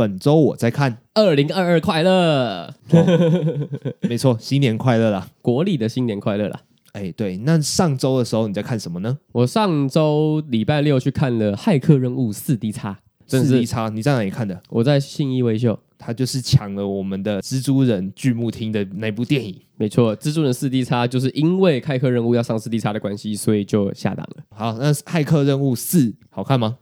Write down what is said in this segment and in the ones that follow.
本周我在看二零二二快乐，哦、没错，新年快乐啦，国历的新年快乐啦。哎，对，那上周的时候你在看什么呢？我上周礼拜六去看了《骇客任务四 D 叉》，四 D 叉，你在哪里看的？我在信义威秀，他就是抢了我们的蜘蛛人剧目厅的那部电影。没错，蜘蛛人四 D 叉就是因为骇客任务要上四 D 叉的关系，所以就下档了。好，那骇客任务四好看吗？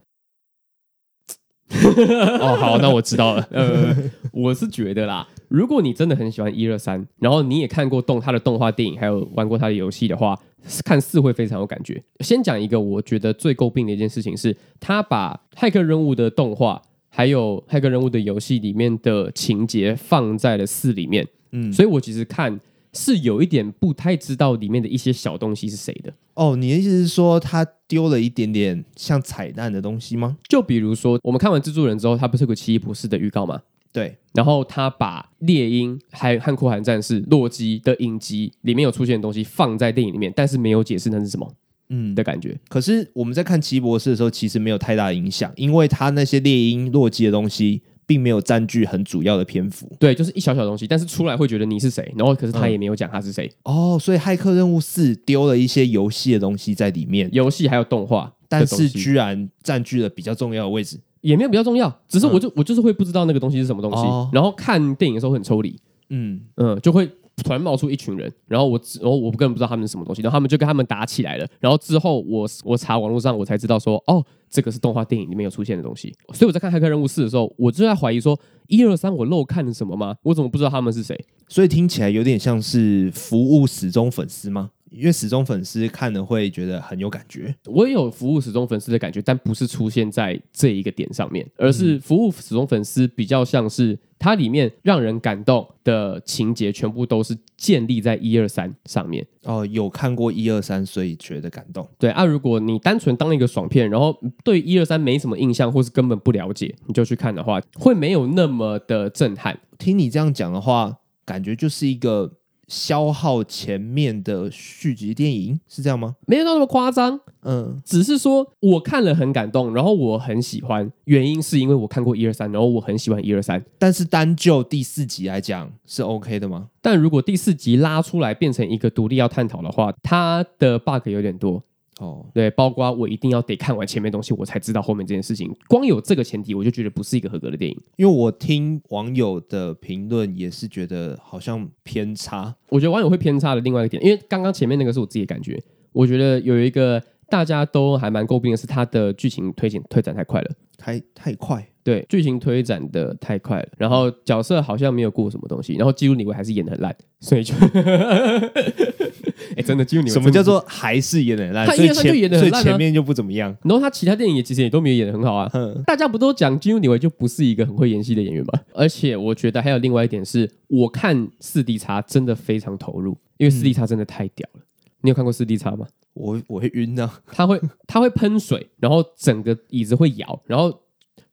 哦，好，那我知道了。呃，我是觉得啦，如果你真的很喜欢一二三，然后你也看过动他的动画电影，还有玩过他的游戏的话，看四会非常有感觉。先讲一个我觉得最诟病的一件事情是，他把骇客任务的动画还有骇客任务的游戏里面的情节放在了四里面。嗯，所以我其实看。是有一点不太知道里面的一些小东西是谁的哦。你的意思是说他丢了一点点像彩蛋的东西吗？就比如说，我们看完蜘蛛人之后，他不是有个奇异博士的预告吗？对。然后他把猎鹰还和酷寒战士洛基的影集里面有出现的东西放在电影里面，但是没有解释那是什么，嗯的感觉。可是我们在看奇异博士的时候，其实没有太大的影响，因为他那些猎鹰、洛基的东西。并没有占据很主要的篇幅，对，就是一小小东西，但是出来会觉得你是谁，然后可是他也没有讲他是谁。嗯、哦，所以骇客任务四丢了一些游戏的东西在里面，游戏还有动画，但是居然占据了比较重要的位置，也没有比较重要，只是我就、嗯、我就是会不知道那个东西是什么东西，哦、然后看电影的时候很抽离，嗯。嗯，就会。突然冒出一群人，然后我，然后我根本不知道他们是什么东西，然后他们就跟他们打起来了。然后之后我我查网络上，我才知道说，哦，这个是动画电影里面有出现的东西。所以我在看《黑客任务四》的时候，我就在怀疑说，一二三我漏看了什么吗？我怎么不知道他们是谁？所以听起来有点像是服务死忠粉丝吗？因为始终粉丝看了会觉得很有感觉，我也有服务始终粉丝的感觉，但不是出现在这一个点上面，而是服务始终粉丝比较像是它里面让人感动的情节，全部都是建立在一二三上面。哦，有看过一二三，所以觉得感动。对啊，如果你单纯当一个爽片，然后对一二三没什么印象，或是根本不了解，你就去看的话，会没有那么的震撼。听你这样讲的话，感觉就是一个。消耗前面的续集电影是这样吗？没有到那么夸张，嗯，只是说我看了很感动，然后我很喜欢，原因是因为我看过一二三，然后我很喜欢一二三，但是单就第四集来讲是 OK 的吗？但如果第四集拉出来变成一个独立要探讨的话，它的 bug 有点多。哦，对，包括我一定要得看完前面东西，我才知道后面这件事情。光有这个前提，我就觉得不是一个合格的电影。因为我听网友的评论也是觉得好像偏差。我觉得网友会偏差的另外一个点，因为刚刚前面那个是我自己的感觉，我觉得有一个大家都还蛮诟病的是它的剧情推进推展太快了，太太快。对，剧情推展的太快了，然后角色好像没有过什么东西，然后基努李维还是演的很烂，所以就，哎，真的基努李维什么叫做还是演的很烂？他一二三就演的很烂，啊，所以前面就不怎么样。然后他其他电影也其实也都没有演的很好啊。嗯，大家不都讲基努李维就不是一个很会演戏的演员吗？而且我觉得还有另外一点是，我看四 D 叉真的非常投入，因为四 D 叉真的太屌了。嗯，你有看过四 D 叉吗？我 我会晕啊，他会他会喷水，然后整个椅子会摇，然后。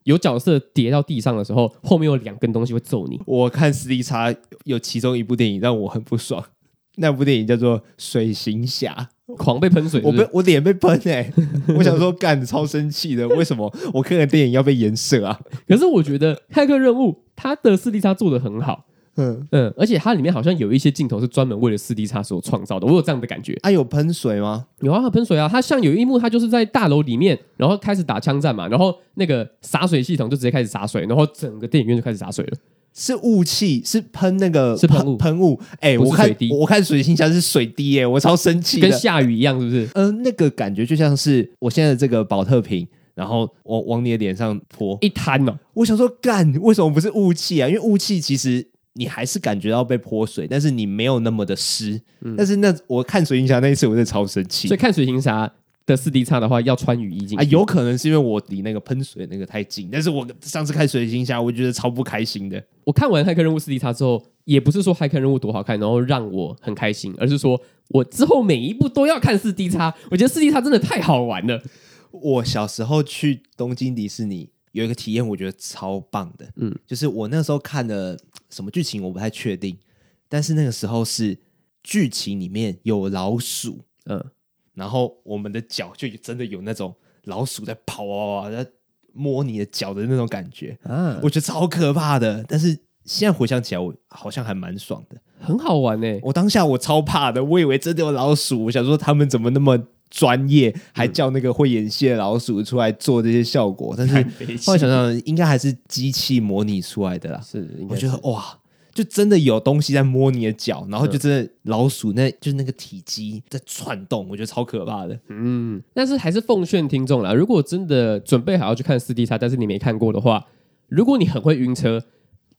有角色跌到地上的时候，后面有两根东西会揍你。我看四 D 叉有其中一部电影让我很不爽，那部电影叫做《水行侠》，狂被喷水是是？我被我脸被喷哎、欸！我想说干超生气的，为什么我看的电影要被颜色啊？可是我觉得《骇客任务》它的视力差做的很好。嗯嗯，而且它里面好像有一些镜头是专门为了四 D 叉所创造的，我有这样的感觉。啊，有喷水吗？有啊，有喷水啊。它像有一幕，它就是在大楼里面，然后开始打枪战嘛，然后那个洒水系统就直接开始洒水，然后整个电影院就开始洒水了。是雾气，是喷那个是喷雾喷雾。哎、欸，我看我看水星侠是水滴耶、欸，我超生气，跟下雨一样，是不是？嗯、呃，那个感觉就像是我现在的这个保特瓶，然后我往你的脸上泼一滩呢、哦。我想说，干，为什么不是雾气啊？因为雾气其实。你还是感觉到被泼水，但是你没有那么的湿。嗯、但是那我看水行侠那一次，我真的超生气。所以看水行侠的四 D 叉的话，要穿雨衣进去。啊，有可能是因为我离那个喷水那个太近。但是我上次看水行侠，我觉得超不开心的。我看完骇客任务四 D 叉之后，也不是说骇客任务多好看，然后让我很开心，而是说我之后每一部都要看四 D 叉。我觉得四 D 叉真的太好玩了。我小时候去东京迪士尼。有一个体验，我觉得超棒的，嗯，就是我那时候看的什么剧情我不太确定，但是那个时候是剧情里面有老鼠，嗯，然后我们的脚就真的有那种老鼠在跑啊，在摸你的脚的那种感觉啊，我觉得超可怕的。但是现在回想起来，我好像还蛮爽的，很好玩呢、欸。我当下我超怕的，我以为真的有老鼠，我想说他们怎么那么专业，还叫那个会演戏的老鼠出来做这些效果。但是后来想想，应该还是机器模拟出来的啦。是，是我觉得哇。就真的有东西在摸你的脚，然后就真的老鼠那，那就是那个体积在窜动，我觉得超可怕的。嗯，但是还是奉劝听众啦，如果真的准备好要去看 4D 但是你没看过的话，如果你很会晕车，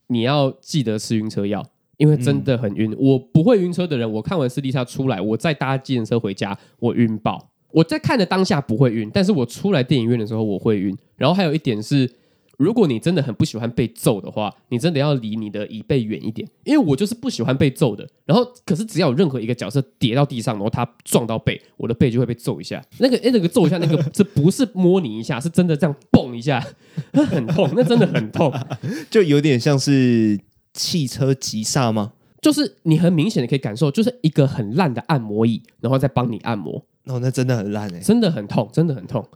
你要记得吃晕车药，因为真的很晕。嗯、我不会晕车的人，我看完 4D 出来，我再搭计程车回家，我晕爆。我在看的当下不会晕，但是我出来电影院的时候我会晕。然后还有一点是。如果你真的很不喜欢被揍的话，你真的要离你的椅背远一点，因为我就是不喜欢被揍的。然后，可是只要有任何一个角色跌到地上，然后他撞到背，我的背就会被揍一下。那个，哎，那个揍一下，那个这不是摸你一下，是真的这样蹦一下，很痛，那真的很痛，就有点像是汽车急刹吗？就是你很明显的可以感受，就是一个很烂的按摩椅，然后再帮你按摩。哦，那真的很烂哎、欸，真的很痛，真的很痛。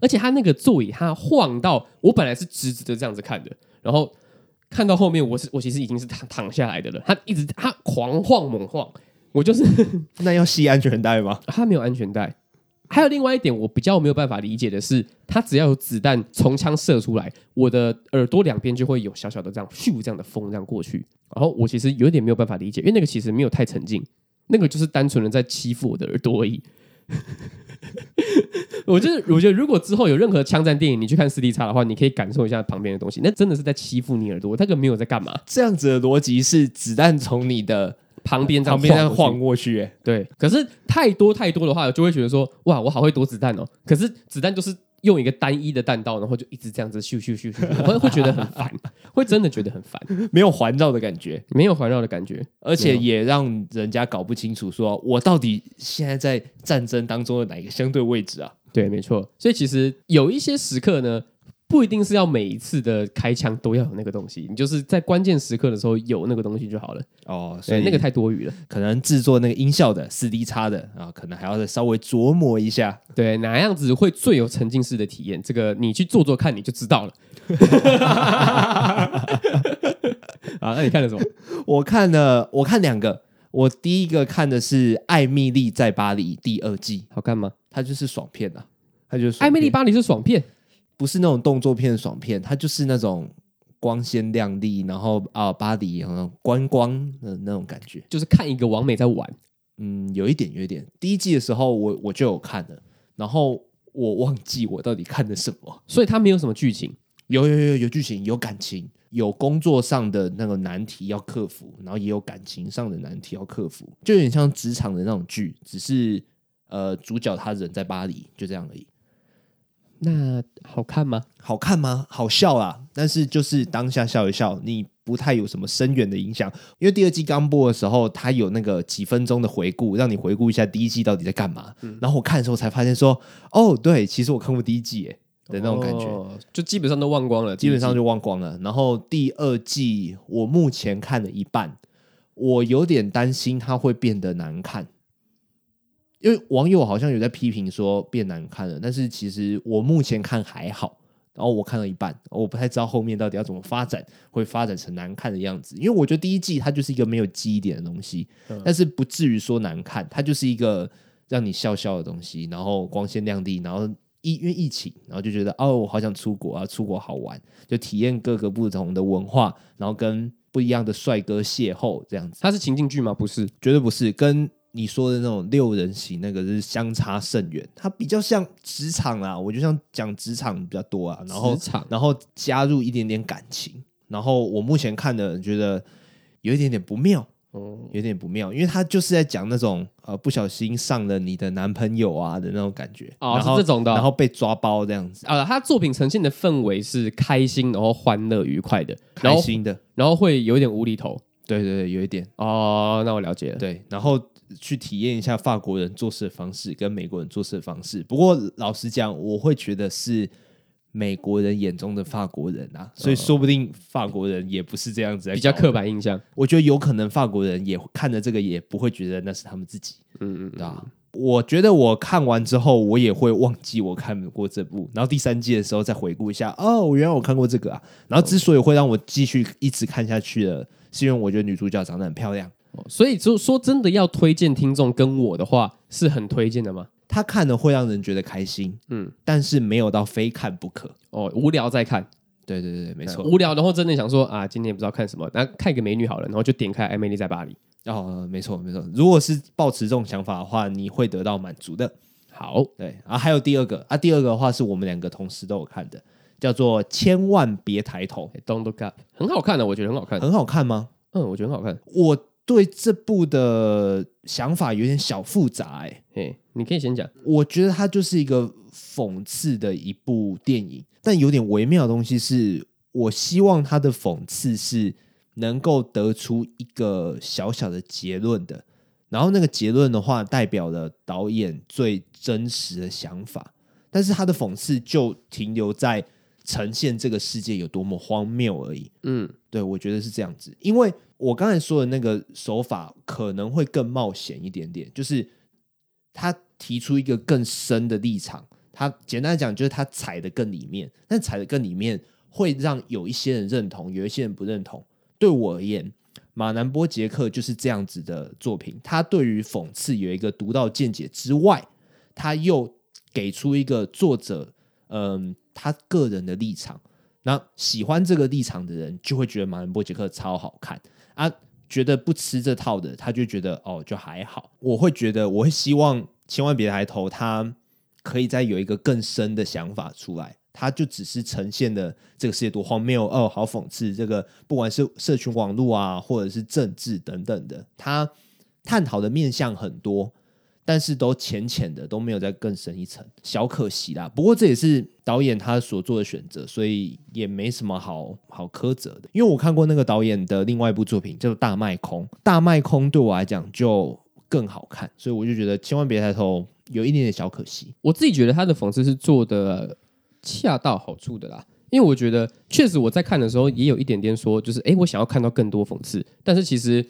而且他那个座椅，他晃到我本来是直直的这样子看的，然后看到后面，我是我其实已经是躺躺下来的了。他一直他狂晃猛晃，我就是那要系安全带吗？他没有安全带。还有另外一点，我比较没有办法理解的是，他只要有子弹从枪射出来，我的耳朵两边就会有小小的这样咻这样的风这样过去。然后我其实有点没有办法理解，因为那个其实没有太沉浸，那个就是单纯的在欺负我的耳朵而已。我觉得，我觉得如果之后有任何枪战电影，你去看 4D 的话，你可以感受一下旁边的东西，那真的是在欺负你耳朵。他可没有在干嘛？这样子的逻辑是子弹从你的旁边旁边在晃过去，哎，对。可是太多太多的话，我就会觉得说，哇，我好会躲子弹哦。可是子弹就是。用一个单一的弹道，然后就一直这样子咻咻咻咻，会会觉得很烦，会真的觉得很烦，没有环绕的感觉，没有环绕的感觉，而且也让人家搞不清楚，说我到底现在在战争当中的哪一个相对位置啊？对，没错。所以其实有一些时刻呢。不一定是要每一次的开枪都要有那个东西，你就是在关键时刻的时候有那个东西就好了。哦，所以那个太多余了，可能制作那个音效的四 D 叉的啊，可能还要再稍微琢磨一下，对，哪样子会最有沉浸式的体验？这个你去做做看，你就知道了。啊，那你看了什么？我看了，我看两个。我第一个看的是《艾米莉在巴黎》第二季，好看吗？它就是爽片啊，它就是《艾米莉巴黎》是爽片。不是那种动作片、爽片，它就是那种光鲜亮丽，然后啊，巴黎好像观光的那种感觉，就是看一个王美在玩。嗯，有一点，有一点。第一季的时候我，我我就有看了，然后我忘记我到底看的什么，所以它没有什么剧情。有有有有剧情，有感情，有工作上的那个难题要克服，然后也有感情上的难题要克服，就有点像职场的那种剧，只是呃，主角他人在巴黎，就这样而已。那好看吗？好看吗？好笑啊！但是就是当下笑一笑，你不太有什么深远的影响。因为第二季刚播的时候，它有那个几分钟的回顾，让你回顾一下第一季到底在干嘛。嗯、然后我看的时候才发现说，哦，对，其实我看过第一季耶的那种感觉，哦，就基本上都忘光了，基本上就忘光了。然后第二季我目前看了一半，我有点担心它会变得难看。因为网友好像有在批评说变难看了，但是其实我目前看还好。然后我看了一半，我不太知道后面到底要怎么发展，会发展成难看的样子。因为我觉得第一季它就是一个没有记忆点的东西，但是不至于说难看，它就是一个让你笑笑的东西，然后光鲜亮丽，然后疫因为疫情，然后就觉得哦，我好想出国啊，出国好玩，就体验各个不同的文化，然后跟不一样的帅哥邂逅这样子。它是情境剧吗？不是，绝对不是，跟。你说的那种六人行，那个是相差甚远。它比较像职场啊，我就像讲职场比较多啊。然后，然后加入一点点感情。然后我目前看的觉得有一点点不妙，哦，有点不妙，因为他就是在讲那种呃不小心上了你的男朋友啊的那种感觉哦，是这种的，然后被抓包这样子啊。他作品呈现的氛围是开心，然后欢乐愉快的，开心的，然后会有一点无厘头。对对对，有一点哦，那我了解了。对，然后。去体验一下法国人做事的方式跟美国人做事的方式。不过老实讲，我会觉得是美国人眼中的法国人啊，所以说不定法国人也不是这样子，比较刻板印象。我觉得有可能法国人也看着这个也不会觉得那是他们自己。嗯嗯，对吧？我觉得我看完之后，我也会忘记我看过这部，然后第三季的时候再回顾一下，哦，原来我看过这个啊。然后之所以会让我继续一直看下去的，是因为我觉得女主角长得很漂亮。所以就说真的要推荐听众跟我的话，是很推荐的吗？他看了会让人觉得开心，嗯，但是没有到非看不可哦，无聊再看。对对对，没错。无聊，然后真的想说啊，今天不知道看什么，那看一个美女好了，然后就点开《艾美丽在巴黎》。哦，没错没错。如果是抱持这种想法的话，你会得到满足的。好，对啊，还有第二个啊，第二个的话是我们两个同时都有看的，叫做《千万别抬头》，Don't look up，很好看的，我觉得很好看，很好看吗？嗯，我觉得很好看。我对这部的想法有点小复杂，哎，嘿，你可以先讲。我觉得它就是一个讽刺的一部电影。但有点微妙的东西是，我希望它的讽刺是能够得出一个小小的结论的，然后那个结论的话，代表了导演最真实的想法。但是他的讽刺就停留在呈现这个世界有多么荒谬而已。嗯，对，我觉得是这样子。因为我刚才说的那个手法可能会更冒险一点点，就是他提出一个更深的立场。他简单来讲，就是他踩的更里面，但踩的更里面会让有一些人认同，有一些人不认同。对我而言，马南波杰克就是这样子的作品。他对于讽刺有一个独到见解之外，他又给出一个作者，嗯，他个人的立场。那喜欢这个立场的人就会觉得马南波杰克超好看啊，觉得不吃这套的，他就觉得哦，就还好。我会觉得，我会希望千万别抬头，他。可以再有一个更深的想法出来，他就只是呈现的这个世界多荒谬哦，好讽刺。这个不管是社群网络啊，或者是政治等等的，他探讨的面向很多，但是都浅浅的，都没有再更深一层，小可惜啦。不过这也是导演他所做的选择，所以也没什么好好苛责的。因为我看过那个导演的另外一部作品叫做《大卖空》，《大卖空》对我来讲就更好看，所以我就觉得千万别抬头。有一点点小可惜，我自己觉得他的讽刺是做的恰到好处的啦。因为我觉得确实我在看的时候也有一点点说，就是哎，我想要看到更多讽刺，但是其实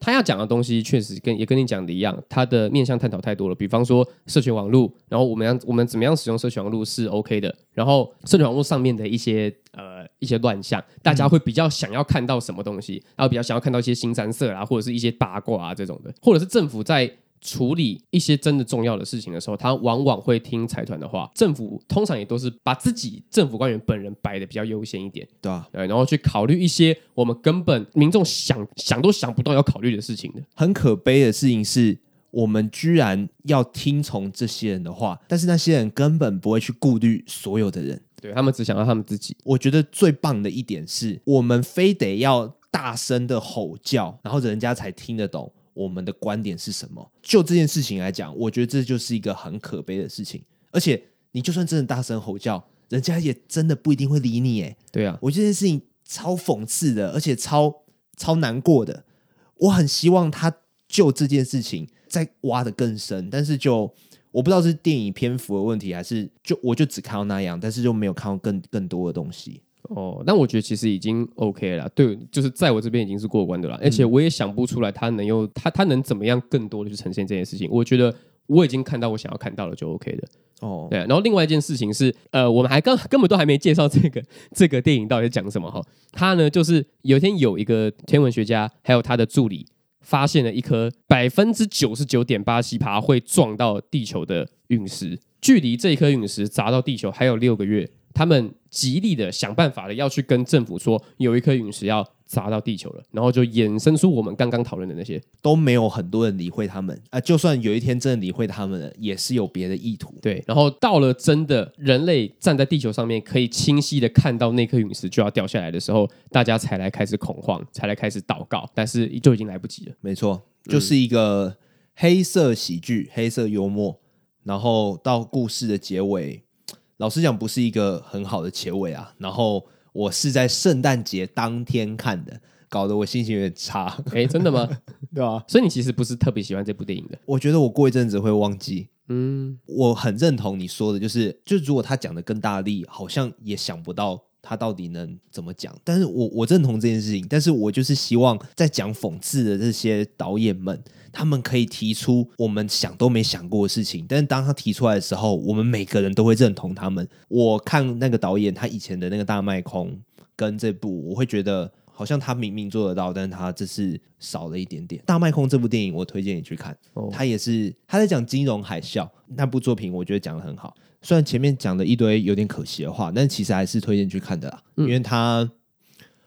他要讲的东西确实跟也跟你讲的一样，他的面向探讨太多了。比方说社群网络，然后我们要我们怎么样使用社群网络是 OK 的，然后社群网络上面的一些呃一些乱象，大家会比较想要看到什么东西，然后比较想要看到一些新三色啊，或者是一些八卦啊这种的，或者是政府在。处理一些真的重要的事情的时候，他往往会听财团的话。政府通常也都是把自己政府官员本人摆的比较优先一点，对啊，对，然后去考虑一些我们根本民众想想都想不到要考虑的事情的。很可悲的事情是，我们居然要听从这些人的话，但是那些人根本不会去顾虑所有的人，对，他们只想到他们自己。我觉得最棒的一点是，我们非得要大声的吼叫，然后人家才听得懂。我们的观点是什么？就这件事情来讲，我觉得这就是一个很可悲的事情。而且，你就算真的大声吼叫，人家也真的不一定会理你。哎，对啊，我这件事情超讽刺的，而且超超难过的。我很希望他就这件事情再挖的更深，但是就我不知道是电影篇幅的问题，还是就我就只看到那样，但是就没有看到更更多的东西。哦，那我觉得其实已经 OK 了，对，就是在我这边已经是过关的了，而且我也想不出来他能用他他能怎么样更多的去呈现这件事情。我觉得我已经看到我想要看到了就 OK 的。哦，对，然后另外一件事情是，呃，我们还刚根本都还没介绍这个这个电影到底在讲什么哈。他呢，就是有一天有一个天文学家还有他的助理发现了一颗百分之九十九点八七趴会撞到地球的陨石，距离这一颗陨石砸到地球还有六个月。他们极力的想办法的要去跟政府说，有一颗陨石要砸到地球了，然后就衍生出我们刚刚讨论的那些，都没有很多人理会他们啊。就算有一天真的理会他们了，也是有别的意图。对，然后到了真的人类站在地球上面，可以清晰的看到那颗陨石就要掉下来的时候，大家才来开始恐慌，才来开始祷告，但是就已经来不及了。没错，就是一个黑色喜剧、黑色幽默，然后到故事的结尾。老实讲，不是一个很好的结尾啊。然后我是在圣诞节当天看的，搞得我心情有点差。哎，真的吗？对啊。所以你其实不是特别喜欢这部电影的。我觉得我过一阵子会忘记。嗯，我很认同你说的，就是，就如果他讲的更大力，好像也想不到他到底能怎么讲？但是我我认同这件事情，但是我就是希望在讲讽刺的这些导演们，他们可以提出我们想都没想过的事情。但是当他提出来的时候，我们每个人都会认同他们。我看那个导演他以前的那个大麦空跟这部，我会觉得好像他明明做得到，但是他这是少了一点点。大麦空这部电影，我推荐你去看。哦，他也是他在讲金融海啸那部作品，我觉得讲的很好。虽然前面讲的一堆有点可惜的话，但其实还是推荐去看的啦，嗯、因为它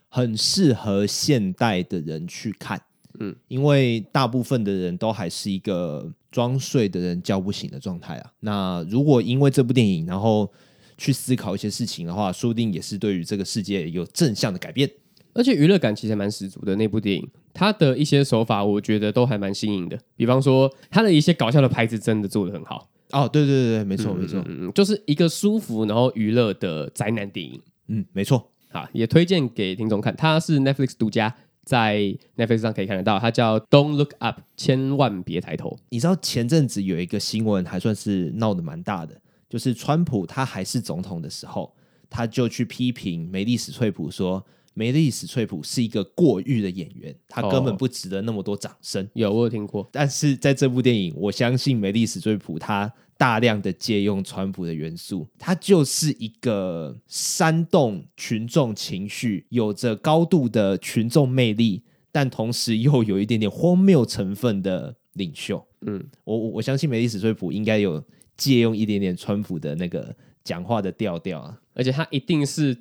很适合现代的人去看。嗯，因为大部分的人都还是一个装睡的人叫不醒的状态啊。那如果因为这部电影，然后去思考一些事情的话，说不定也是对于这个世界有正向的改变。而且娱乐感其实蛮十足的。那部电影，它的一些手法，我觉得都还蛮新颖的。比方说，它的一些搞笑的牌子真的做的很好。哦，对对对对，没错、嗯、没错，嗯，就是一个舒服然后娱乐的宅男电影，嗯，没错，好，也推荐给听众看，它是 Netflix 独家，在 Netflix 上可以看得到，它叫 Don't Look Up，千万别抬头。你知道前阵子有一个新闻还算是闹得蛮大的，就是川普他还是总统的时候，他就去批评梅丽史翠普说。梅丽史翠普是一个过誉的演员，他根本不值得那么多掌声。哦。有，我有听过。但是在这部电影，我相信梅丽史翠普他大量的借用川普的元素，他就是一个煽动群众情绪、有着高度的群众魅力，但同时又有一点点荒谬成分的领袖。嗯，我我相信梅丽史翠普应该有借用一点点川普的那个讲话的调调啊，而且他一定是。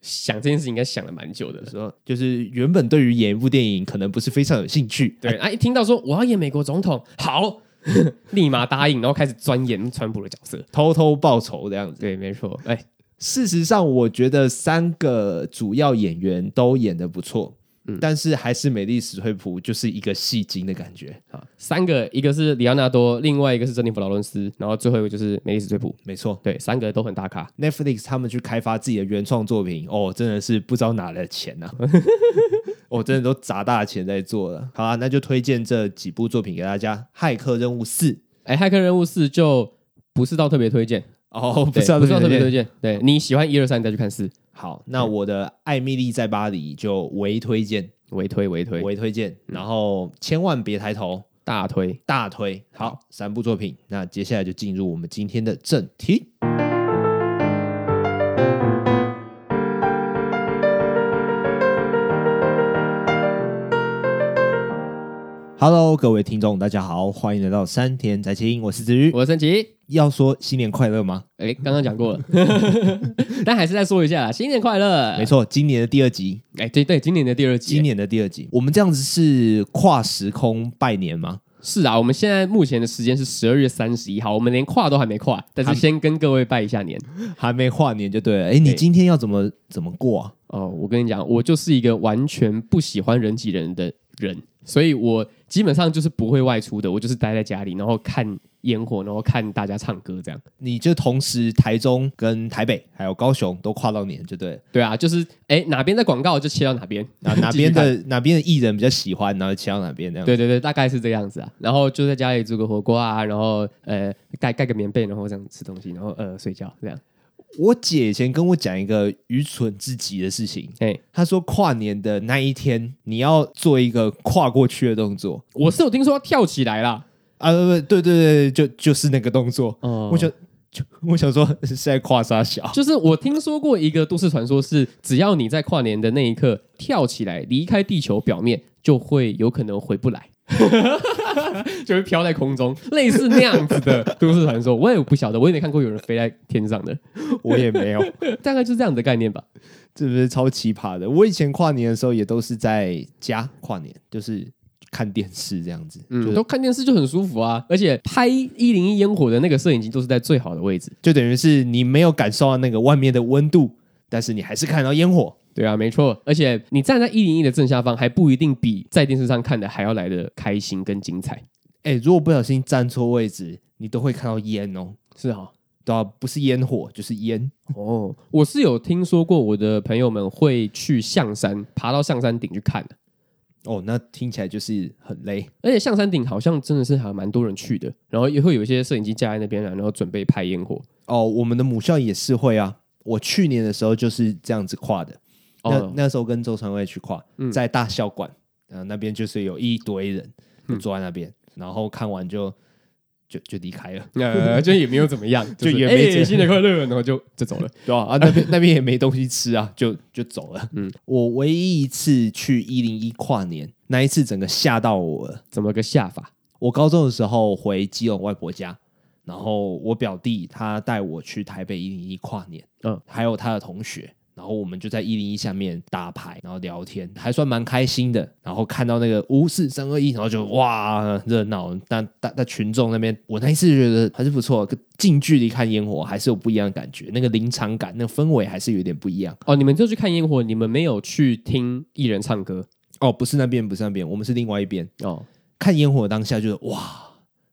想这件事情应该想了蛮久的，说就是原本对于演一部电影可能不是非常有兴趣，对啊，一听到说我要演美国总统，好，立马答应，然后开始钻研川普的角色，偷偷报仇这样子。对，没错。哎，事实上，我觉得三个主要演员都演得不错。但是还是美丽史翠普就是一个戏精的感觉啊！三个，一个是里奥纳多，另外一个是珍妮弗劳伦斯，然后最后一个就是美丽史翠普。没错，对，三个都很大咖。Netflix 他们去开发自己的原创作品，哦，真的是不知道哪来的钱呐、啊！哦，真的都砸大钱在做了。好啊，那就推荐这几部作品给大家。骇客任务四，哎，骇客任务四就不是到特别推荐哦，不是到特别推荐。对，你喜欢一二三，你再去看四。好，那我的《艾米丽在巴黎》就微推荐，微推微推。微推荐，然后千万别抬头，大推。大推。好，三部作品，那接下来就进入我们今天的正题。Hello，各位听众，大家好，欢迎来到山田宅青，我是子瑜，我是森奇。要说新年快乐吗？哎，刚刚讲过了，但还是再说一下，新年快乐。没错，今年的第二集，哎，对对，今年的第二集，今年的第二集，我们这样子是跨时空拜年吗？是啊，我们现在目前的时间是十二月三十一号，我们连跨都还没跨，但是先跟各位拜一下年，还没跨年就对了。哎，你今天要怎么怎么过啊？哦，我跟你讲，我就是一个完全不喜欢人挤人的人。所以我基本上就是不会外出的，我就是待在家里，然后看烟火，然后看大家唱歌这样。你就同时台中跟台北还有高雄都跨到年，就对。对啊，就是哎哪边的广告就切到哪边，哪 哪边的哪边的艺人比较喜欢，然后切到哪边这样。对对对，大概是这样子啊。然后就在家里煮个火锅啊，然后呃盖盖个棉被，然后这样吃东西，然后呃睡觉这样。我姐以前跟我讲一个愚蠢至极的事情，哎，她说跨年的那一天你要做一个跨过去的动作。我是有听说要跳起来啦，啊，对对对，就就是那个动作。嗯，我想就我想说是在跨沙小？就是我听说过一个都市传说，是只要你在跨年的那一刻跳起来离开地球表面，就会有可能回不来。就会飘在空中，类似那样子的都市传说，我也不晓得，我也没看过有人飞在天上的，我也没有，大概就是这样的概念吧。是不是超奇葩的？我以前跨年的时候也都是在家跨年，就是看电视这样子，嗯，就是、都看电视就很舒服啊。而且拍一零一烟火的那个摄影机都是在最好的位置，就等于是你没有感受到那个外面的温度，但是你还是看到烟火。对啊，没错，而且你站在一零一的正下方，还不一定比在电视上看的还要来的开心跟精彩。哎，如果不小心站错位置，你都会看到烟哦。是啊，对啊，不是烟火就是烟哦。我是有听说过，我的朋友们会去象山，爬到象山顶去看的。哦，那听起来就是很累，而且象山顶好像真的是还蛮多人去的，然后也会有一些摄影机架在那边，然后准备拍烟火。哦，我们的母校也是会啊。我去年的时候就是这样子跨的。那、哦、那时候跟周传伟去跨，在大校馆，嗯、那边就是有一堆人就坐在那边，嗯、然后看完就就就离开了，呃，就也没有怎么样，就，也没、欸、新年快乐，然后就就走了，对吧？啊，那边那边也没东西吃啊，就就走了。嗯，我唯一一次去一零一跨年，那一次整个吓到我了，怎么个吓法？我高中的时候回基隆外婆家。然后我表弟他带我去台北一零一跨年，嗯，还有他的同学，然后我们就在一零一下面打牌，然后聊天，还算蛮开心的。然后看到那个五四三二一，然后就哇热闹，但但但群众那边，我那一次觉得还是不错，近距离看烟火还是有不一样的感觉，那个临场感，那个氛围还是有点不一样。哦，你们就去看烟火，你们没有去听艺人唱歌？哦，不是那边，不是那边，我们是另外一边。哦，看烟火当下就是哇，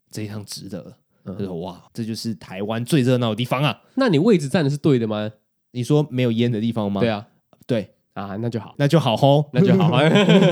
这一趟值得。嗯、哇，这就是台湾最热闹的地方啊！那你位置站的是对的吗？你说没有烟的地方吗？对啊，对啊，那就好，那就好吼，那就好。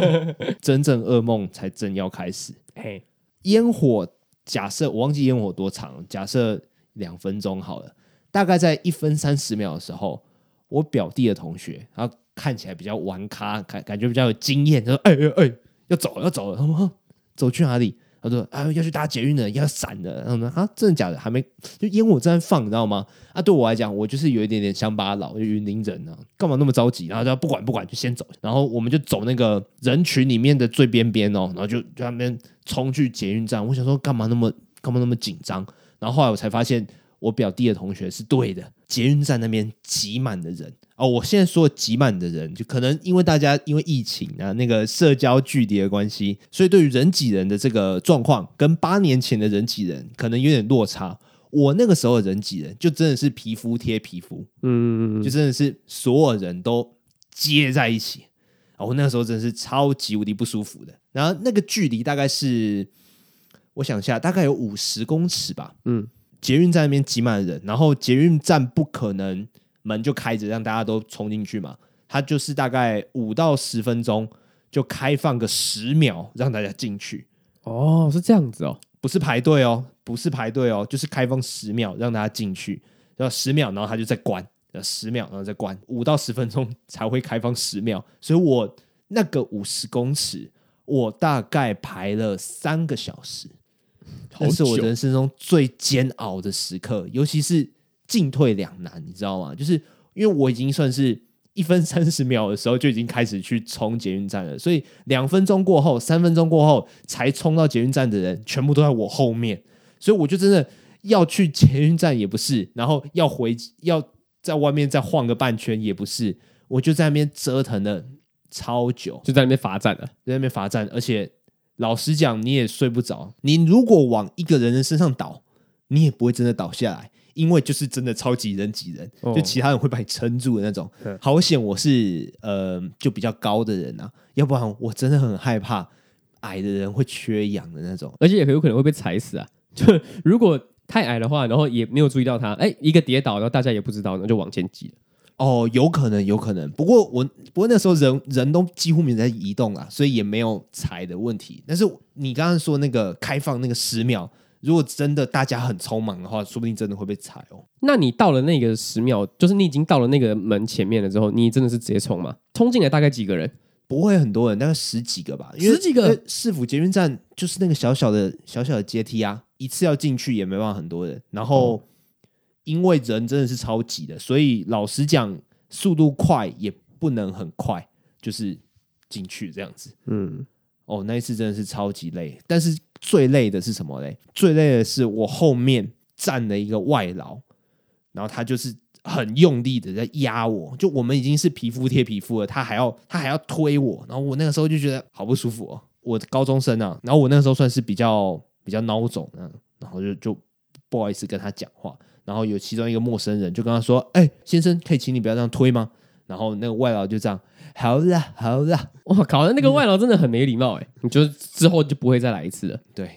真正噩梦才正要开始。嘿，烟火，假设我忘记烟火多长，假设两分钟好了，大概在一分三十秒的时候，我表弟的同学，他看起来比较玩咖，感感觉比较有经验，他说：“哎哎哎，要走了，要走了。”他说：“走去哪里？”他说：“啊，要去搭捷运的，要散的。”然后呢，啊，真的假的？还没就烟火正在放，你知道吗？啊，对我来讲，我就是有一点点乡巴佬，就云林人啊，干嘛那么着急？然后就不管不管，就先走。然后我们就走那个人群里面的最边边哦，然后就就那边冲去捷运站。我想说，干嘛那么干嘛那么紧张？然后后来我才发现。我表弟的同学是对的，捷运站那边挤满的人哦。我现在说的挤满的人，就可能因为大家因为疫情啊，那个社交距离的关系，所以对于人挤人的这个状况，跟八年前的人挤人可能有点落差。我那个时候的人挤人，就真的是皮肤贴皮肤，嗯，就真的是所有人都接在一起。我那个时候真的是超级无敌不舒服的。然后那个距离大概是，我想一下，大概有五十公尺吧，嗯。捷运站那边挤满人，然后捷运站不可能门就开着让大家都冲进去嘛，它就是大概五到十分钟就开放个十秒让大家进去。哦，是这样子哦，不是排队哦，不是排队哦，就是开放十秒让大家进去，然后十秒，然后它就再关，十秒，然后再关，五到十分钟才会开放十秒，所以我那个五十公尺，我大概排了三个小时。这是我人生中最煎熬的时刻，尤其是进退两难，你知道吗？就是因为我已经算是一分三十秒的时候就已经开始去冲捷运站了，所以两分钟过后、三分钟过后才冲到捷运站的人，全部都在我后面，所以我就真的要去捷运站也不是，然后要回要在外面再晃个半圈也不是，我就在那边折腾了超久，就在那边罚站了，在那边罚站，而且。老实讲，你也睡不着。你如果往一个人的身上倒，你也不会真的倒下来，因为就是真的超级人挤人，就其他人会把你撑住的那种。哦、好险我是呃就比较高的人啊，要不然我真的很害怕矮的人会缺氧的那种，而且也有可能会被踩死啊。就如果太矮的话，然后也没有注意到他，哎，一个跌倒，然后大家也不知道，那就往前挤了。哦，有可能，有可能。不过我，不过那时候人人都几乎没在移动啊，所以也没有踩的问题。但是你刚刚说那个开放那个十秒，如果真的大家很匆忙的话，说不定真的会被踩哦。那你到了那个十秒，就是你已经到了那个门前面了之后，你真的是直接冲吗？冲进来大概几个人？不会很多人，大概十几个吧。十几个？市府捷运站就是那个小小的小小的阶梯啊，一次要进去也没办法很多人，然后。嗯因为人真的是超挤的，所以老实讲，速度快也不能很快，就是进去这样子。嗯，哦，那一次真的是超级累，但是最累的是什么嘞？最累的是我后面站了一个外劳，然后他就是很用力的在压我，就我们已经是皮肤贴皮肤了，他还要他还要推我，然后我那个时候就觉得好不舒服哦。我高中生啊，然后我那个时候算是比较比较孬种啊，然后就就不好意思跟他讲话。然后有其中一个陌生人就跟他说：“哎、先生，可以请你不要这样推吗？”然后那个外劳就这样：“好啦，好啦。”哇靠！那个外劳真的很没礼貌哎！你就之后就不会再来一次了。对，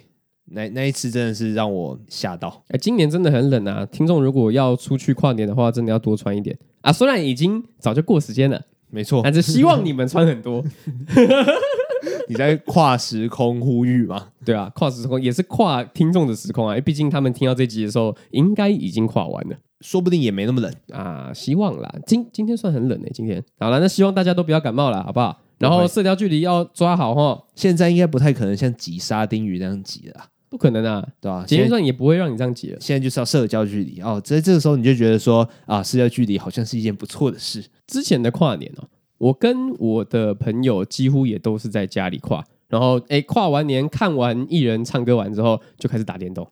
那那一次真的是让我吓到。哎，今年真的很冷啊！听众如果要出去跨年的话，真的要多穿一点啊！虽然已经早就过时间了，没错，但是希望你们穿很多。你在跨时空呼吁嘛？对啊，跨时空也是跨听众的时空啊，因为毕竟他们听到这集的时候，应该已经跨完了。说不定也没那么冷啊。希望啦，今今天算很冷诶、欸，今天好了，那希望大家都不要感冒了，好不好？然后社交距离要抓好哈。现在应该不太可能像挤沙丁鱼那样挤了，不可能啊，对吧？捷运上也不会让你这样挤了。现在就是要社交距离哦，在这个时候你就觉得说啊，社交距离好像是一件不错的事。之前的跨年哦，我跟我的朋友几乎也都是在家里跨，然后哎，跨完年看完艺人唱歌完之后，就开始打电动，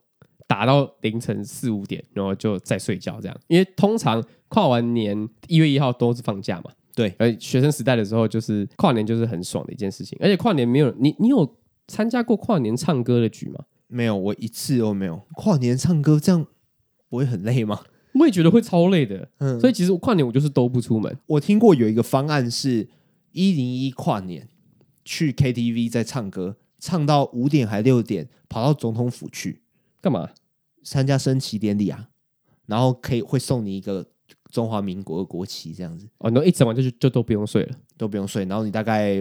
打到凌晨四五点，然后就再睡觉这样。因为通常跨完年一月一号都是放假嘛。对，而学生时代的时候，就是跨年就是很爽的一件事情。而且跨年没有你，你有参加过跨年唱歌的局吗？没有，我一次都没有。跨年唱歌这样不会很累吗？我也觉得会超累的。嗯，所以其实跨年我就是都不出门。我听过有一个方案是一零一跨年去 KTV 在唱歌，唱到五点还六点，跑到总统府去干嘛？参加升旗典礼啊，然后可以会送你一个。中华民国的国旗这样子哦，那一整晚就就都不用睡了，都不用睡，然后你大概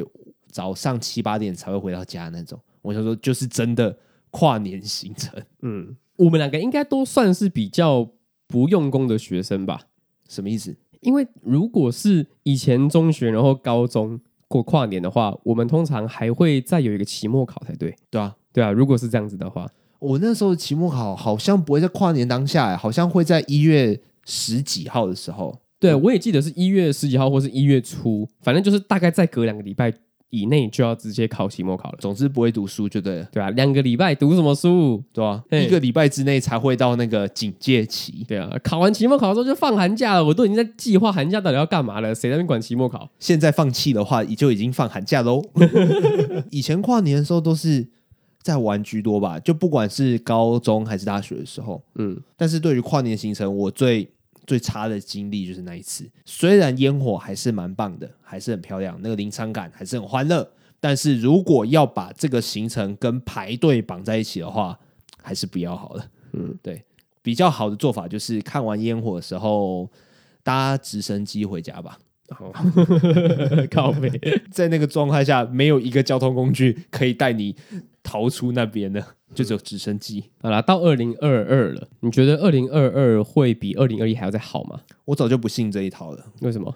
早上七八点才会回到家那种。我想说，就是真的跨年行程。嗯，我们两个应该都算是比较不用功的学生吧？什么意思？因为如果是以前中学然后高中过跨年的话，我们通常还会再有一个期末考才对。对啊，对啊。如果是这样子的话，我那时候期末考好像不会在跨年当下，好像会在一月。十几号的时候，对，我也记得是一月十几号或是一月初，反正就是大概再隔两个礼拜以内就要直接考期末考了。总之不会读书就对了，对啊，两个礼拜读什么书？对啊，一个礼拜之内才会到那个警戒期。对啊，考完期末考的时候就放寒假了，我都已经在计划寒假到底要干嘛了。谁在那边管期末考？现在放弃的话，也就已经放寒假喽。以前跨年的时候都是在玩居多吧，就不管是高中还是大学的时候，嗯。但是对于跨年行程，我最最差的经历就是那一次，虽然烟火还是蛮棒的，还是很漂亮，那个临场感还是很欢乐。但是如果要把这个行程跟排队绑在一起的话，还是不要好了。嗯，对，比较好的做法就是看完烟火的时候搭直升机回家吧。好，靠背，在那个状态下，没有一个交通工具可以带你逃出那边的。就只有直升机。好啦，到二零二二了，你觉得二零二二会比二零二一还要再好吗？我早就不信这一套了。为什么？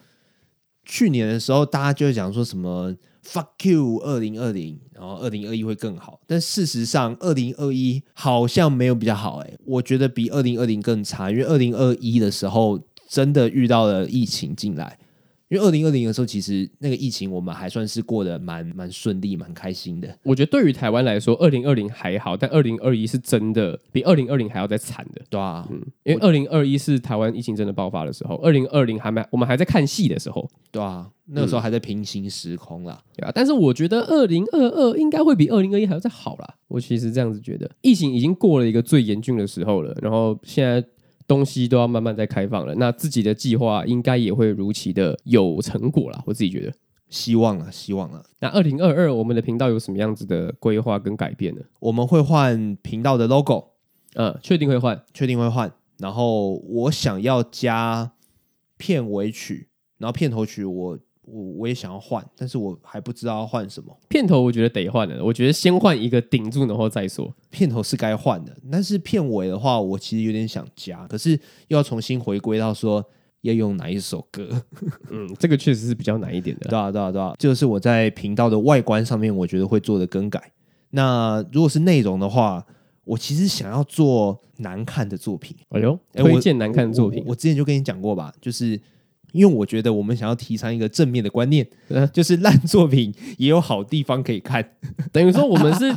去年的时候，大家就讲说什么 “fuck you” 二零二零，然后二零二一会更好。但事实上，二零二一好像没有比较好。哎，我觉得比二零二零更差，因为二零二一的时候真的遇到了疫情进来。因为二零二零的时候，其实那个疫情我们还算是过得蛮蛮顺利、蛮开心的。我觉得对于台湾来说，二零二零还好，但二零二一是真的比二零二零还要再惨的。对啊，嗯，因为二零二一是台湾疫情真的爆发的时候，二零二零还没我们还在看戏的时候，对啊，那个时候还在平行时空啦。对啊，但是我觉得二零二二应该会比二零二一还要再好啦。我其实这样子觉得，疫情已经过了一个最严峻的时候了，然后现在。东西都要慢慢在开放了，那自己的计划应该也会如期的有成果了。我自己觉得，希望了，希望了。那二零二二，我们的频道有什么样子的规划跟改变呢？我们会换频道的 logo，嗯，确定会换，确定会换。然后我想要加片尾曲，然后片头曲我。我我也想要换，但是我还不知道要换什么。片头我觉得得换了，我觉得先换一个顶住，然后再说。片头是该换的，但是片尾的话，我其实有点想加，可是又要重新回归到说要用哪一首歌。嗯，这个确实是比较难一点的。对啊，对啊，对啊，这个是我在频道的外观上面，我觉得会做的更改。那如果是内容的话，我其实想要做难看的作品。哎呦，推荐难看的作品。我，我，我之前就跟你讲过吧，就是。因为我觉得我们想要提倡一个正面的观念，就是烂作品也有好地方可以看。等于说我们是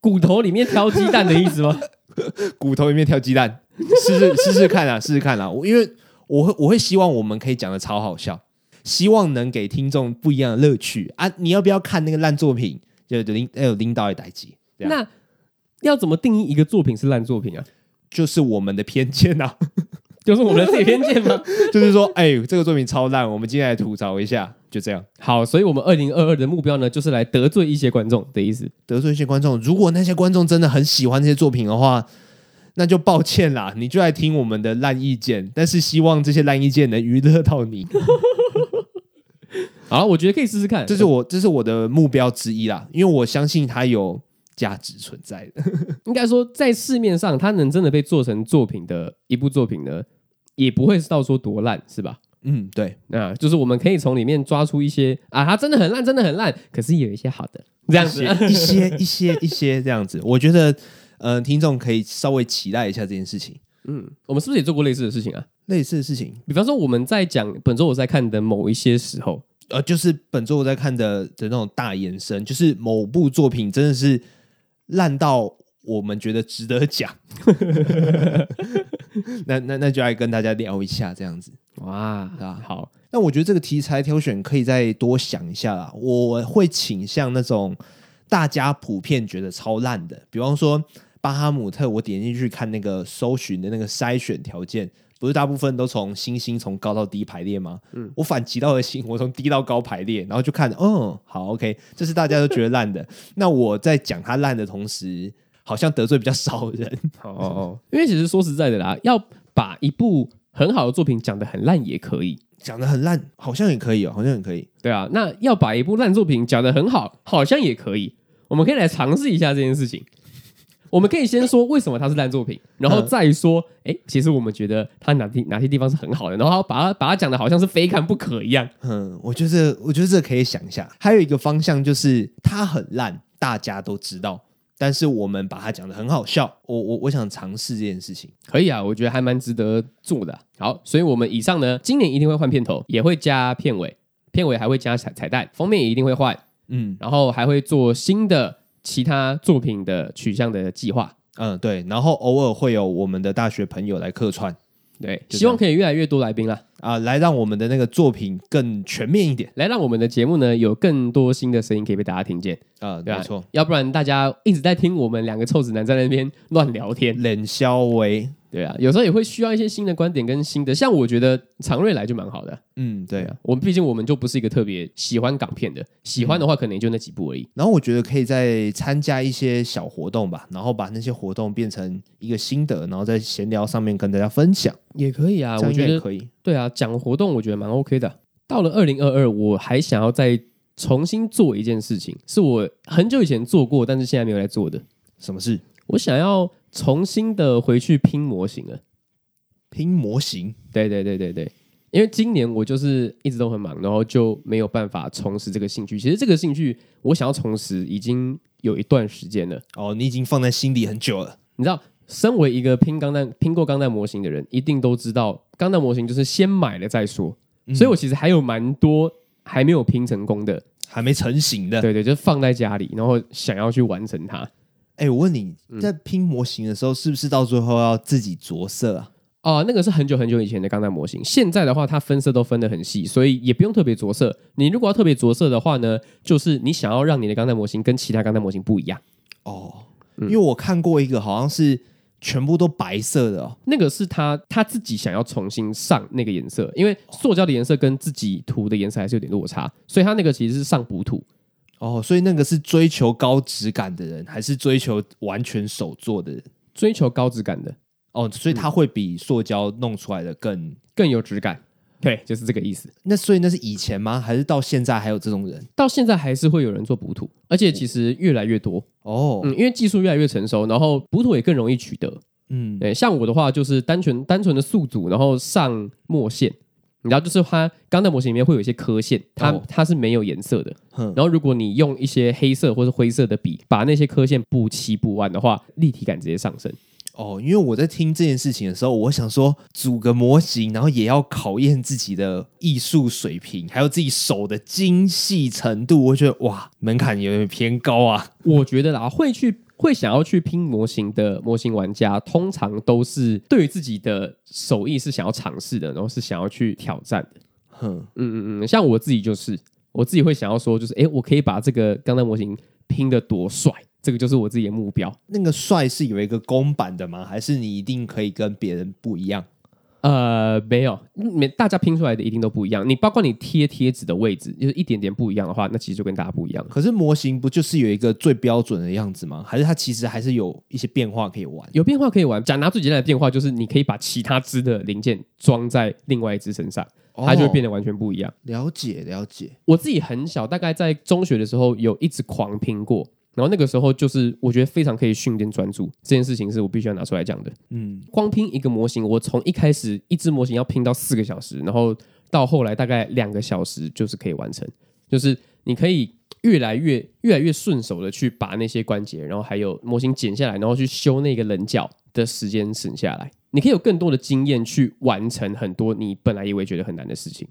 骨头里面挑鸡蛋的意思吗？骨头里面挑鸡蛋，试试 试试看啊，试试看啊！因为我会我会希望我们可以讲的超好笑，希望能给听众不一样的乐趣啊！你要不要看那个烂作品？就领要有领导的代机。那要怎么定义一个作品是烂作品啊？就是我们的偏见啊。就是我们的自己偏见吗？就是说，哎、欸，这个作品超烂，我们今天来吐槽一下，就这样。好，所以我们二零二二的目标呢，就是来得罪一些观众的意思。得罪一些观众，如果那些观众真的很喜欢这些作品的话，那就抱歉啦，你就来听我们的烂意见。但是希望这些烂意见能娱乐到你。好，我觉得可以试试看，这是我这是我的目标之一啦，因为我相信它有价值存在的。应该说，在市面上，它能真的被做成作品的一部作品呢，也不会是到说多烂，是吧？嗯，对，那就是我们可以从里面抓出一些啊，它真的很烂，真的很烂，可是有一些好的，这样子，一些一些 一些这样子，我觉得，呃，听众可以稍微期待一下这件事情。嗯，我们是不是也做过类似的事情啊？类似的事情，比方说我们在讲本周我在看的某一些时候，呃，就是本周我在看的的那种大延伸，就是某部作品真的是烂到我们觉得值得讲。那那那就来跟大家聊一下这样子。哇，啊，好，那我觉得这个题材挑选可以再多想一下啦。我会倾向那种大家普遍觉得超烂的，比方说巴哈姆特，我点进去看那个搜寻的那个筛选条件，不是大部分都从星星从高到低排列吗？嗯，我反其道而行，我从低到高排列，然后就看，嗯，好，OK，这是大家都觉得烂的。那我在讲它烂的同时，好像得罪比较少人。哦哦，因为其实说实在的啦，要把一部很好的作品讲得很烂也可以，讲得很烂好像也可以哦，好像也可以。对啊，那要把一部烂作品讲得很好，好像也可以。我们可以来尝试一下这件事情。我们可以先说为什么它是烂作品，然后再说，哎，其实我们觉得它哪地哪些地方是很好的，然后把它把它讲的好像是非看不可一样。嗯，我觉得我觉得这可以想一下。还有一个方向就是它很烂，大家都知道。但是我们把它讲得很好笑，我我我想尝试这件事情，可以啊，我觉得还蛮值得做的啊。好，所以我们以上呢，今年一定会换片头，也会加片尾，片尾还会加彩彩蛋，封面也一定会换，嗯，然后还会做新的其他作品的取向的计划，嗯，对，然后偶尔会有我们的大学朋友来客串，对，希望可以越来越多来宾啦。啊，来让我们的那个作品更全面一点，来让我们的节目呢有更多新的声音可以被大家听见。啊，对，没错，要不然大家一直在听我们两个臭直男在那边乱聊天，冷消微。对啊，有时候也会需要一些新的观点跟新的，像我觉得常瑞来就蛮好的。嗯，对啊，我们毕竟我们就不是一个特别喜欢港片的，喜欢的话可能也就那几部而已。然后我觉得可以再参加一些小活动吧，然后把那些活动变成一个心得，然后在闲聊上面跟大家分享也可以啊。我觉得可以。对啊，讲活动我觉得蛮 OK 的。到了二零二二，我还想要再重新做一件事情，是我很久以前做过，但是现在没有来做的。什么事？我想要。重新的回去拼模型了，拼模型，对对对对对，因为今年我就是一直都很忙，然后就没有办法重拾这个兴趣。其实这个兴趣我想要重拾已经有一段时间了。哦，你已经放在心里很久了。你知道，身为一个拼钢弹、拼过钢弹模型的人，一定都知道钢弹模型就是先买了再说。嗯、所以我其实还有蛮多还没有拼成功的，还没成型的。对对，就放在家里，然后想要去完成它。哎，我问你在拼模型的时候，是不是到最后要自己着色啊？哦，那个是很久很久以前的钢弹模型。现在的话，它分色都分得很细，所以也不用特别着色。你如果要特别着色的话呢，就是你想要让你的钢弹模型跟其他钢弹模型不一样哦。因为我看过一个，好像是全部都白色的哦，那个是他他自己想要重新上那个颜色，因为塑胶的颜色跟自己涂的颜色还是有点落差，所以他那个其实是上补土。哦，所以那个是追求高质感的人，还是追求完全手做的人？追求高质感的哦，所以它会比塑胶弄出来的更更有质感。对，就是这个意思。那所以那是以前吗？还是到现在还有这种人？到现在还是会有人做补土，而且其实越来越多哦。嗯，因为技术越来越成熟，然后补土也更容易取得。嗯，对，像我的话就是单纯单纯的素组，然后上墨线。你知道，就是它钢弹模型里面会有一些刻线，它、哦、它是没有颜色的。然后如果你用一些黑色或者灰色的笔，把那些刻线补齐补完的话，立体感直接上升。哦，因为我在听这件事情的时候，我想说组个模型，然后也要考验自己的艺术水平，还有自己手的精细程度。我觉得哇，门槛有点偏高啊。我觉得啦，会去。会想要去拼模型的模型玩家，通常都是对于自己的手艺是想要尝试的，然后是想要去挑战的。哼，嗯嗯嗯，像我自己就是，我自己会想要说，就是，哎，我可以把这个钢弹模型拼得多帅，这个就是我自己的目标。那个帅是有一个公版的吗？还是你一定可以跟别人不一样？呃，没有，每大家拼出来的一定都不一样。你包括你贴贴纸的位置，就是一点点不一样的话，那其实就跟大家不一样。可是模型不就是有一个最标准的样子吗？还是它其实还是有一些变化可以玩？有变化可以玩。讲拿最简单的变化，就是你可以把其他只的零件装在另外一只身上，它就会变得完全不一样。了解了解。我自己很小，大概在中学的时候有一直狂拼过。然后那个时候就是我觉得非常可以训练专注这件事情，是我必须要拿出来讲的。嗯，光拼一个模型，我从一开始一只模型要拼到四个小时，然后到后来大概两个小时就是可以完成，就是你可以越来越越来越顺手的去把那些关节，然后还有模型剪下来，然后去修那个棱角的时间省下来，你可以有更多的经验去完成很多你本来以为觉得很难的事情。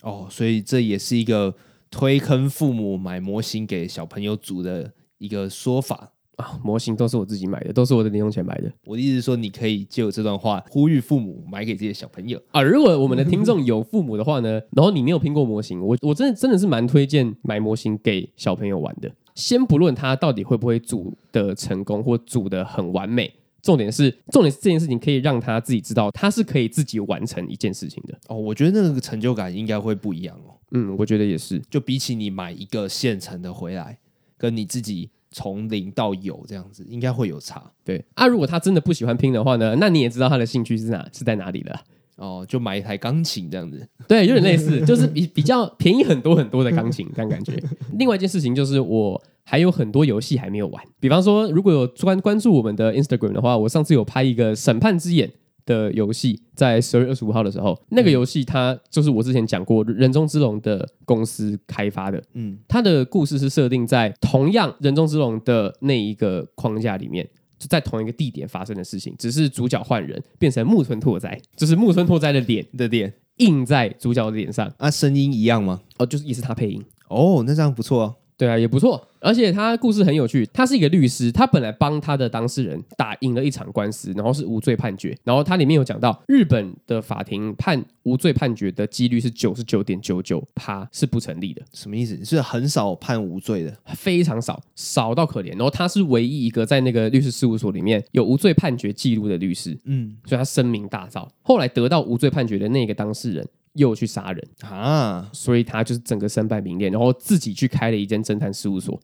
哦，所以这也是一个推坑父母买模型给小朋友组的一个说法啊。模型都是我自己买的，都是我的零用钱买的。我的意思是说，你可以借我这段话呼吁父母买给这些小朋友啊。如果我们的听众有父母的话呢，然后你没有拼过模型，我我真的真的是蛮推荐买模型给小朋友玩的。先不论他到底会不会组的成功或组的很完美。重点是，重点是这件事情可以让他自己知道，他是可以自己完成一件事情的。哦，我觉得那个成就感应该会不一样哦。嗯，我觉得也是。就比起你买一个现成的回来，跟你自己从零到有这样子，应该会有差。对啊，如果他真的不喜欢拼的话呢，那你也知道他的兴趣是哪是在哪里了。哦，就买一台钢琴这样子。对，有点类似，就是比比较便宜很多很多的钢琴这样感觉。另外一件事情就是我。还有很多游戏还没有玩，比方说，如果有关关注我们的 Instagram 的话，我上次有拍一个《审判之眼》的游戏，在十二月二十五号的时候，那个游戏它就是我之前讲过人中之龙的公司开发的，嗯，它的故事是设定在同样人中之龙的那一个框架里面，就在同一个地点发生的事情，只是主角换人变成木村拓哉，就是木村拓哉的脸的脸。印在主角的脸上，啊，声音一样吗？哦，就是也是他配音，哦，那这样不错啊。对啊，也不错，而且他故事很有趣。他是一个律师，他本来帮他的当事人打赢了一场官司，然后是无罪判决。然后他里面有讲到，日本的法庭判无罪判决的几率是九十九点九九趴是不成立的。什么意思？是很少判无罪的，非常少，少到可怜。然后他是唯一一个在那个律师事务所里面有无罪判决记录的律师，嗯，所以他声名大噪。后来得到无罪判决的那个当事人。又去杀人啊！所以他就是整个身败名裂，然后自己去开了一间侦探事务所。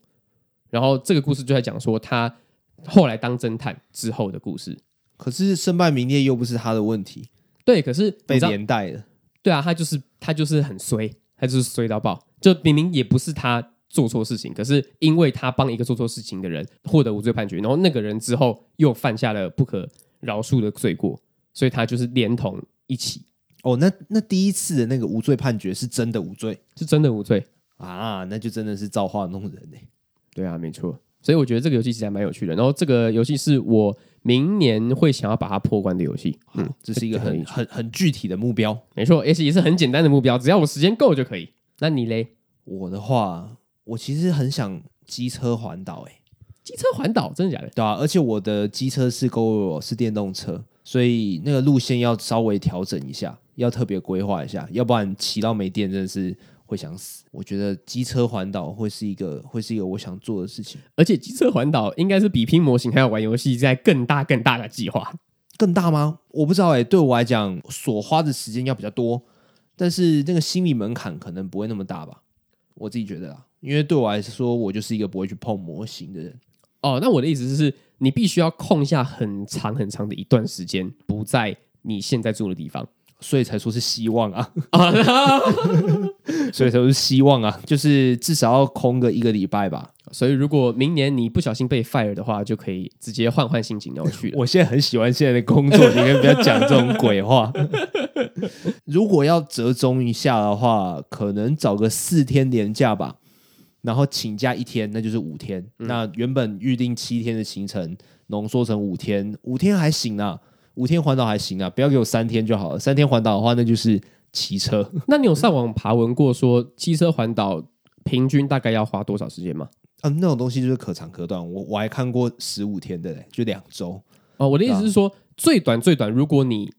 然后这个故事就在讲说他后来当侦探之后的故事。可是身败名裂又不是他的问题，对，可是被连带的。对啊，他就是他就是很衰，他就是衰到爆。就明明也不是他做错事情，可是因为他帮一个做错事情的人获得无罪判决，然后那个人之后又犯下了不可饶恕的罪过，所以他就是连同一起。哦，那那第一次的那个无罪判决是真的无罪，是真的无罪啊？那就真的是造化弄人呢。对啊，没错。所以我觉得这个游戏其实还蛮有趣的。然后这个游戏是我明年会想要把它破关的游戏。嗯，这是一个很很很具体的目标。没错，而且也是很简单的目标，只要我时间够就可以。那你嘞？我的话，我其实很想机车环岛。诶，机车环岛真的假的？对啊，而且我的机车是 Gogoro，是电动车，所以那个路线要稍微调整一下。要特别规划一下，要不然骑到没电真的是会想死。我觉得机车环岛会是一个会是一个我想做的事情，而且机车环岛应该是比拼模型还要玩游戏在更大更大的计划，更大吗？我不知道哎、欸，对我来讲所花的时间要比较多，但是那个心理门槛可能不会那么大吧，我自己觉得啊，因为对我来说，我就是一个不会去碰模型的人。哦，那我的意思是，你必须要空下很长很长的一段时间，不在你现在住的地方。所以才说是希望啊，所以才说是希望啊，就是至少要空个一个礼拜吧。所以如果明年你不小心被 fire 的话，就可以直接换换心情要去了。我现在很喜欢现在的工作，你可以不要讲这种鬼话。如果要折中一下的话，可能找个四天年假吧，然后请假一天，那就是五天。嗯、那原本预定七天的行程浓缩成五天，五天还行啊。五天环岛还行啊，不要给我三天就好了。三天环岛的话，那就是骑车。那你有上网爬文过说机车环岛平均大概要花多少时间吗？啊，那种东西就是可长可短。我我还看过十五天的嘞，就两周。哦，我的意思是说，最短最短，如果你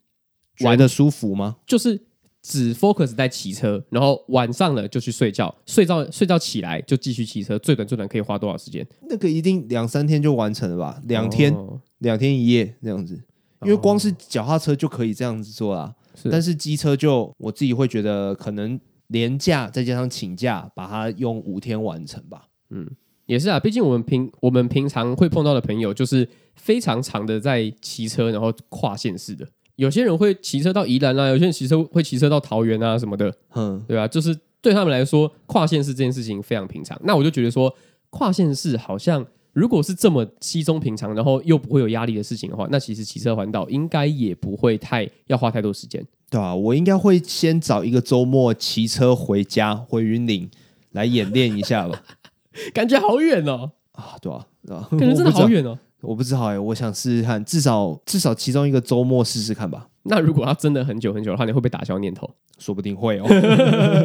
玩的舒服吗？就是只 focus 在骑车，然后晚上了就去睡觉，睡觉睡觉起来就继续骑车。最短最短可以花多少时间？那个一定两三天就完成了吧？两天，哦、两天一夜这样子。因为光是脚踏车就可以这样子做啦，是但是机车就我自己会觉得可能连假再加上请假，把它用五天完成吧。嗯，也是啊，毕竟我们平我们平常会碰到的朋友就是非常长的在骑车，然后跨县市的。有些人会骑车到宜兰啊，有些人骑车会骑车到桃园啊什么的，嗯，对吧？就是对他们来说，跨县市这件事情非常平常。那我就觉得说，跨县市好像如果是这么稀松平常，然后又不会有压力的事情的话，那其实骑车环岛应该也不会太要花太多时间。对啊，我应该会先找一个周末骑车回家，回云林来演练一下吧。感觉好远哦！啊，对啊，对啊，感觉真的好远哦。我不知道哎，我想试试看，至少至少其中一个周末试试看吧。那如果要真的很久很久的话，你会不会打消念头？说不定会哦。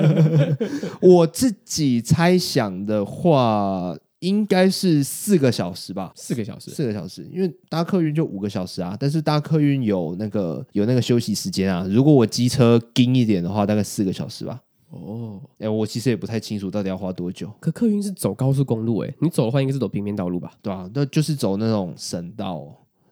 我自己猜想的话。应该是四个小时吧，四个小时，四个小时，因为搭客运就五个小时啊，但是搭客运有那个有那个休息时间啊。如果我机车盯一点的话，大概四个小时吧。哦，哎，我其实也不太清楚到底要花多久。可客运是走高速公路，哎，你走的话应该是走平面道路吧？对啊，那就是走那种省道，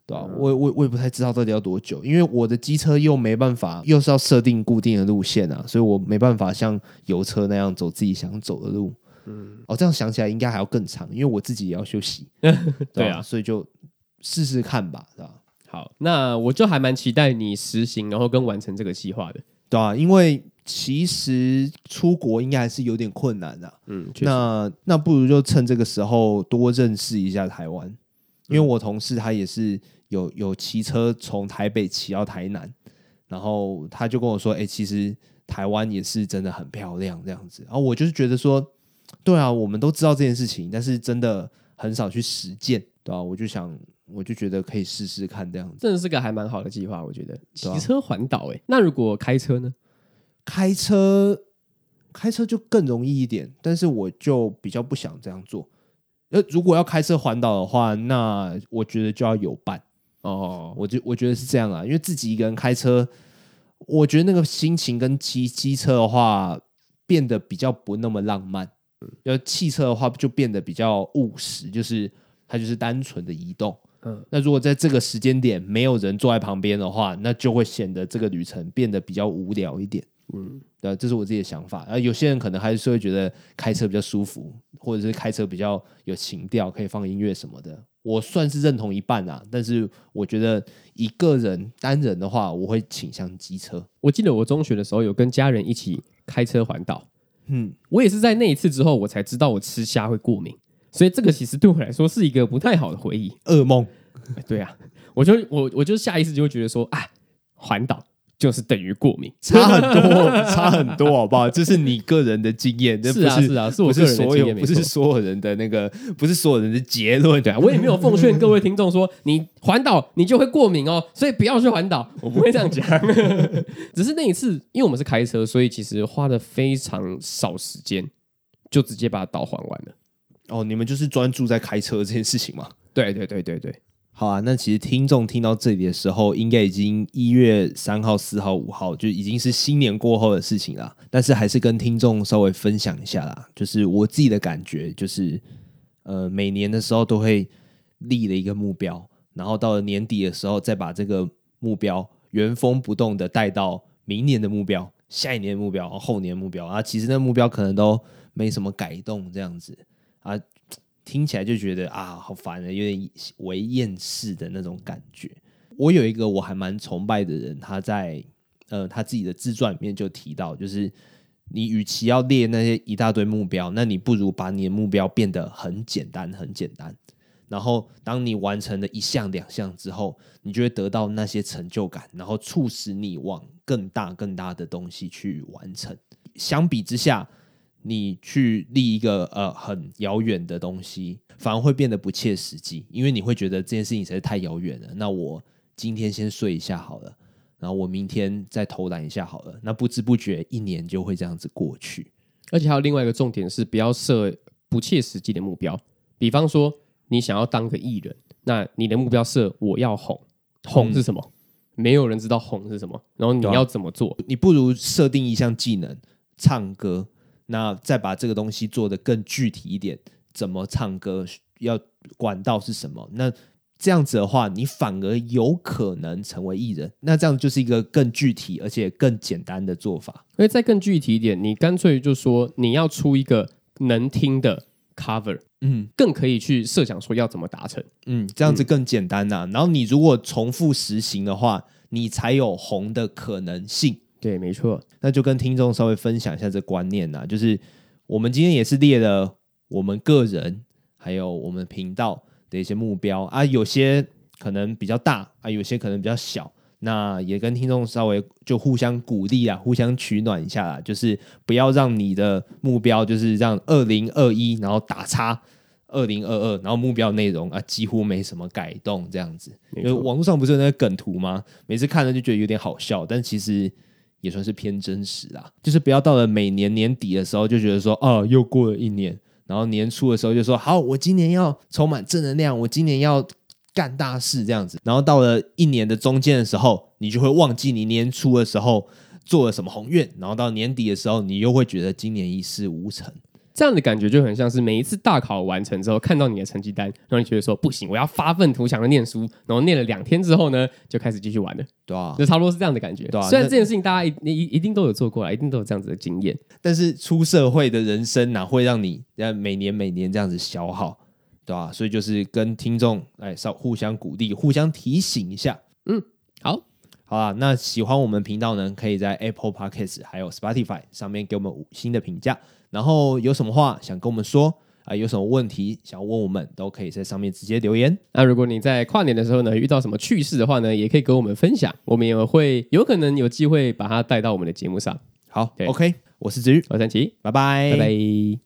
对啊，我我我也不太知道到底要多久，因为我的机车又没办法，又是要设定固定的路线啊，所以我没办法像油车那样走自己想走的路。嗯，哦，这样想起来应该还要更长，因为我自己也要休息。对啊，对啊，所以就试试看吧，对吧？好，那我就还蛮期待你实行，然后跟完成这个计划的，对啊，因为其实出国应该还是有点困难的。嗯，那那不如就趁这个时候多认识一下台湾，因为我同事他也是有有骑车从台北骑到台南，然后他就跟我说：“哎，其实台湾也是真的很漂亮，这样子。”然后我就是觉得说。对啊，我们都知道这件事情，但是真的很少去实践，对啊，我就想，我就觉得可以试试看这样子，真的是个还蛮好的计划。我觉得骑车环岛，哎，那如果开车呢？开车，开车就更容易一点，但是我就比较不想这样做。呃，如果要开车环岛的话，那我觉得就要有伴哦。我就我觉得是这样啊，因为自己一个人开车，我觉得那个心情跟骑机车的话变得比较不那么浪漫。要汽车的话，就变得比较务实，就是它就是单纯的移动。嗯，那如果在这个时间点没有人坐在旁边的话，那就会显得这个旅程变得比较无聊一点。嗯，对，这是我自己的想法。然后有些人可能还是会觉得开车比较舒服，或者是开车比较有情调，可以放音乐什么的。我算是认同一半啊，但是我觉得一个人单人的话，我会倾向机车。我记得我中学的时候有跟家人一起开车环岛。嗯，我也是在那一次之后，我才知道我吃虾会过敏，所以这个其实对我来说是一个不太好的回忆，噩梦。对啊，我就我我就下意识就会觉得说，啊，环岛。就是等于过敏，差很多，差很多，好不好？这是你个人的经验，是啊，是啊，是我个人的经验，不是所有人的那个，不是所有人的结论。对啊，我也没有奉劝各位听众说，你环岛你就会过敏哦，所以不要去环岛。我不会这样讲，只是那一次，因为我们是开车，所以其实花了非常少时间，就直接把岛环完了。哦，你们就是专注在开车这件事情吗？对，对，对，对，对。好啊，那其实听众听到这里的时候，应该已经一月三号、四号、五号，就已经是新年过后的事情了。但是还是跟听众稍微分享一下啦，就是我自己的感觉，就是呃，每年的时候都会立了一个目标，然后到了年底的时候，再把这个目标原封不动的带到明年的目标、下一年目标、后年目标啊。其实那目标可能都没什么改动，这样子啊。听起来就觉得啊，好烦的，有点为厌世的那种感觉。我有一个我还蛮崇拜的人，他在呃他自己的自传里面就提到，就是你与其要列那些一大堆目标，那你不如把你的目标变得很简单，很简单。然后当你完成了一项两项之后，你就会得到那些成就感，然后促使你往更大更大的东西去完成。相比之下。你去立一个呃很遥远的东西，反而会变得不切实际，因为你会觉得这件事情实在太遥远了。那我今天先睡一下好了，然后我明天再偷懒一下好了。那不知不觉一年就会这样子过去。而且还有另外一个重点是，不要设不切实际的目标。比方说，你想要当个艺人，那你的目标设我要红，红是什么？嗯、没有人知道红是什么。然后你要怎么做？你不如设定一项技能，唱歌。那再把这个东西做得更具体一点，怎么唱歌，要管道是什么？那这样子的话，你反而有可能成为艺人。那这样就是一个更具体而且更简单的做法。所以再更具体一点，你干脆就说你要出一个能听的 cover，嗯，更可以去设想说要怎么达成，嗯，这样子更简单呐、啊。然后你如果重复实行的话，你才有红的可能性。对，没错，那就跟听众稍微分享一下这观念呐，就是我们今天也是列了我们个人还有我们频道的一些目标啊，有些可能比较大啊，有些可能比较小。那也跟听众稍微就互相鼓励啊，互相取暖一下啦，就是不要让你的目标就是让二零二一，然后打叉二零二二，然后目标内容啊几乎没什么改动这样子。因为网络上不是有那个梗图吗？每次看了就觉得有点好笑，但其实也算是偏真实啦。就是不要到了每年年底的时候就觉得说，哦，又过了一年，然后年初的时候就说，好，我今年要充满正能量，我今年要。干大事这样子，然后到了一年的中间的时候，你就会忘记你年初的时候做了什么宏愿，然后到年底的时候，你又会觉得今年一事无成。这样的感觉就很像是每一次大考完成之后，看到你的成绩单，让你觉得说不行，我要发愤图强的念书，然后念了两天之后呢，就开始继续玩了。对啊，就差不多是这样的感觉。对啊，虽然这件事情大家一一一定都有做过来，一定都有这样子的经验，但是出社会的人生哪会让你每年每年这样子消耗？对吧？所以就是跟听众哎，稍互相鼓励，互相提醒一下。嗯，好，好啦。那喜欢我们频道呢，可以在 Apple Podcast 还有 Spotify 上面给我们五星的评价。然后有什么话想跟我们说啊、呃？有什么问题想问我们，都可以在上面直接留言。那如果你在跨年的时候呢，遇到什么趣事的话呢，也可以跟我们分享，我们也会有可能有机会把它带到我们的节目上。好，OK，我是子瑜，我是三七，拜拜，拜拜。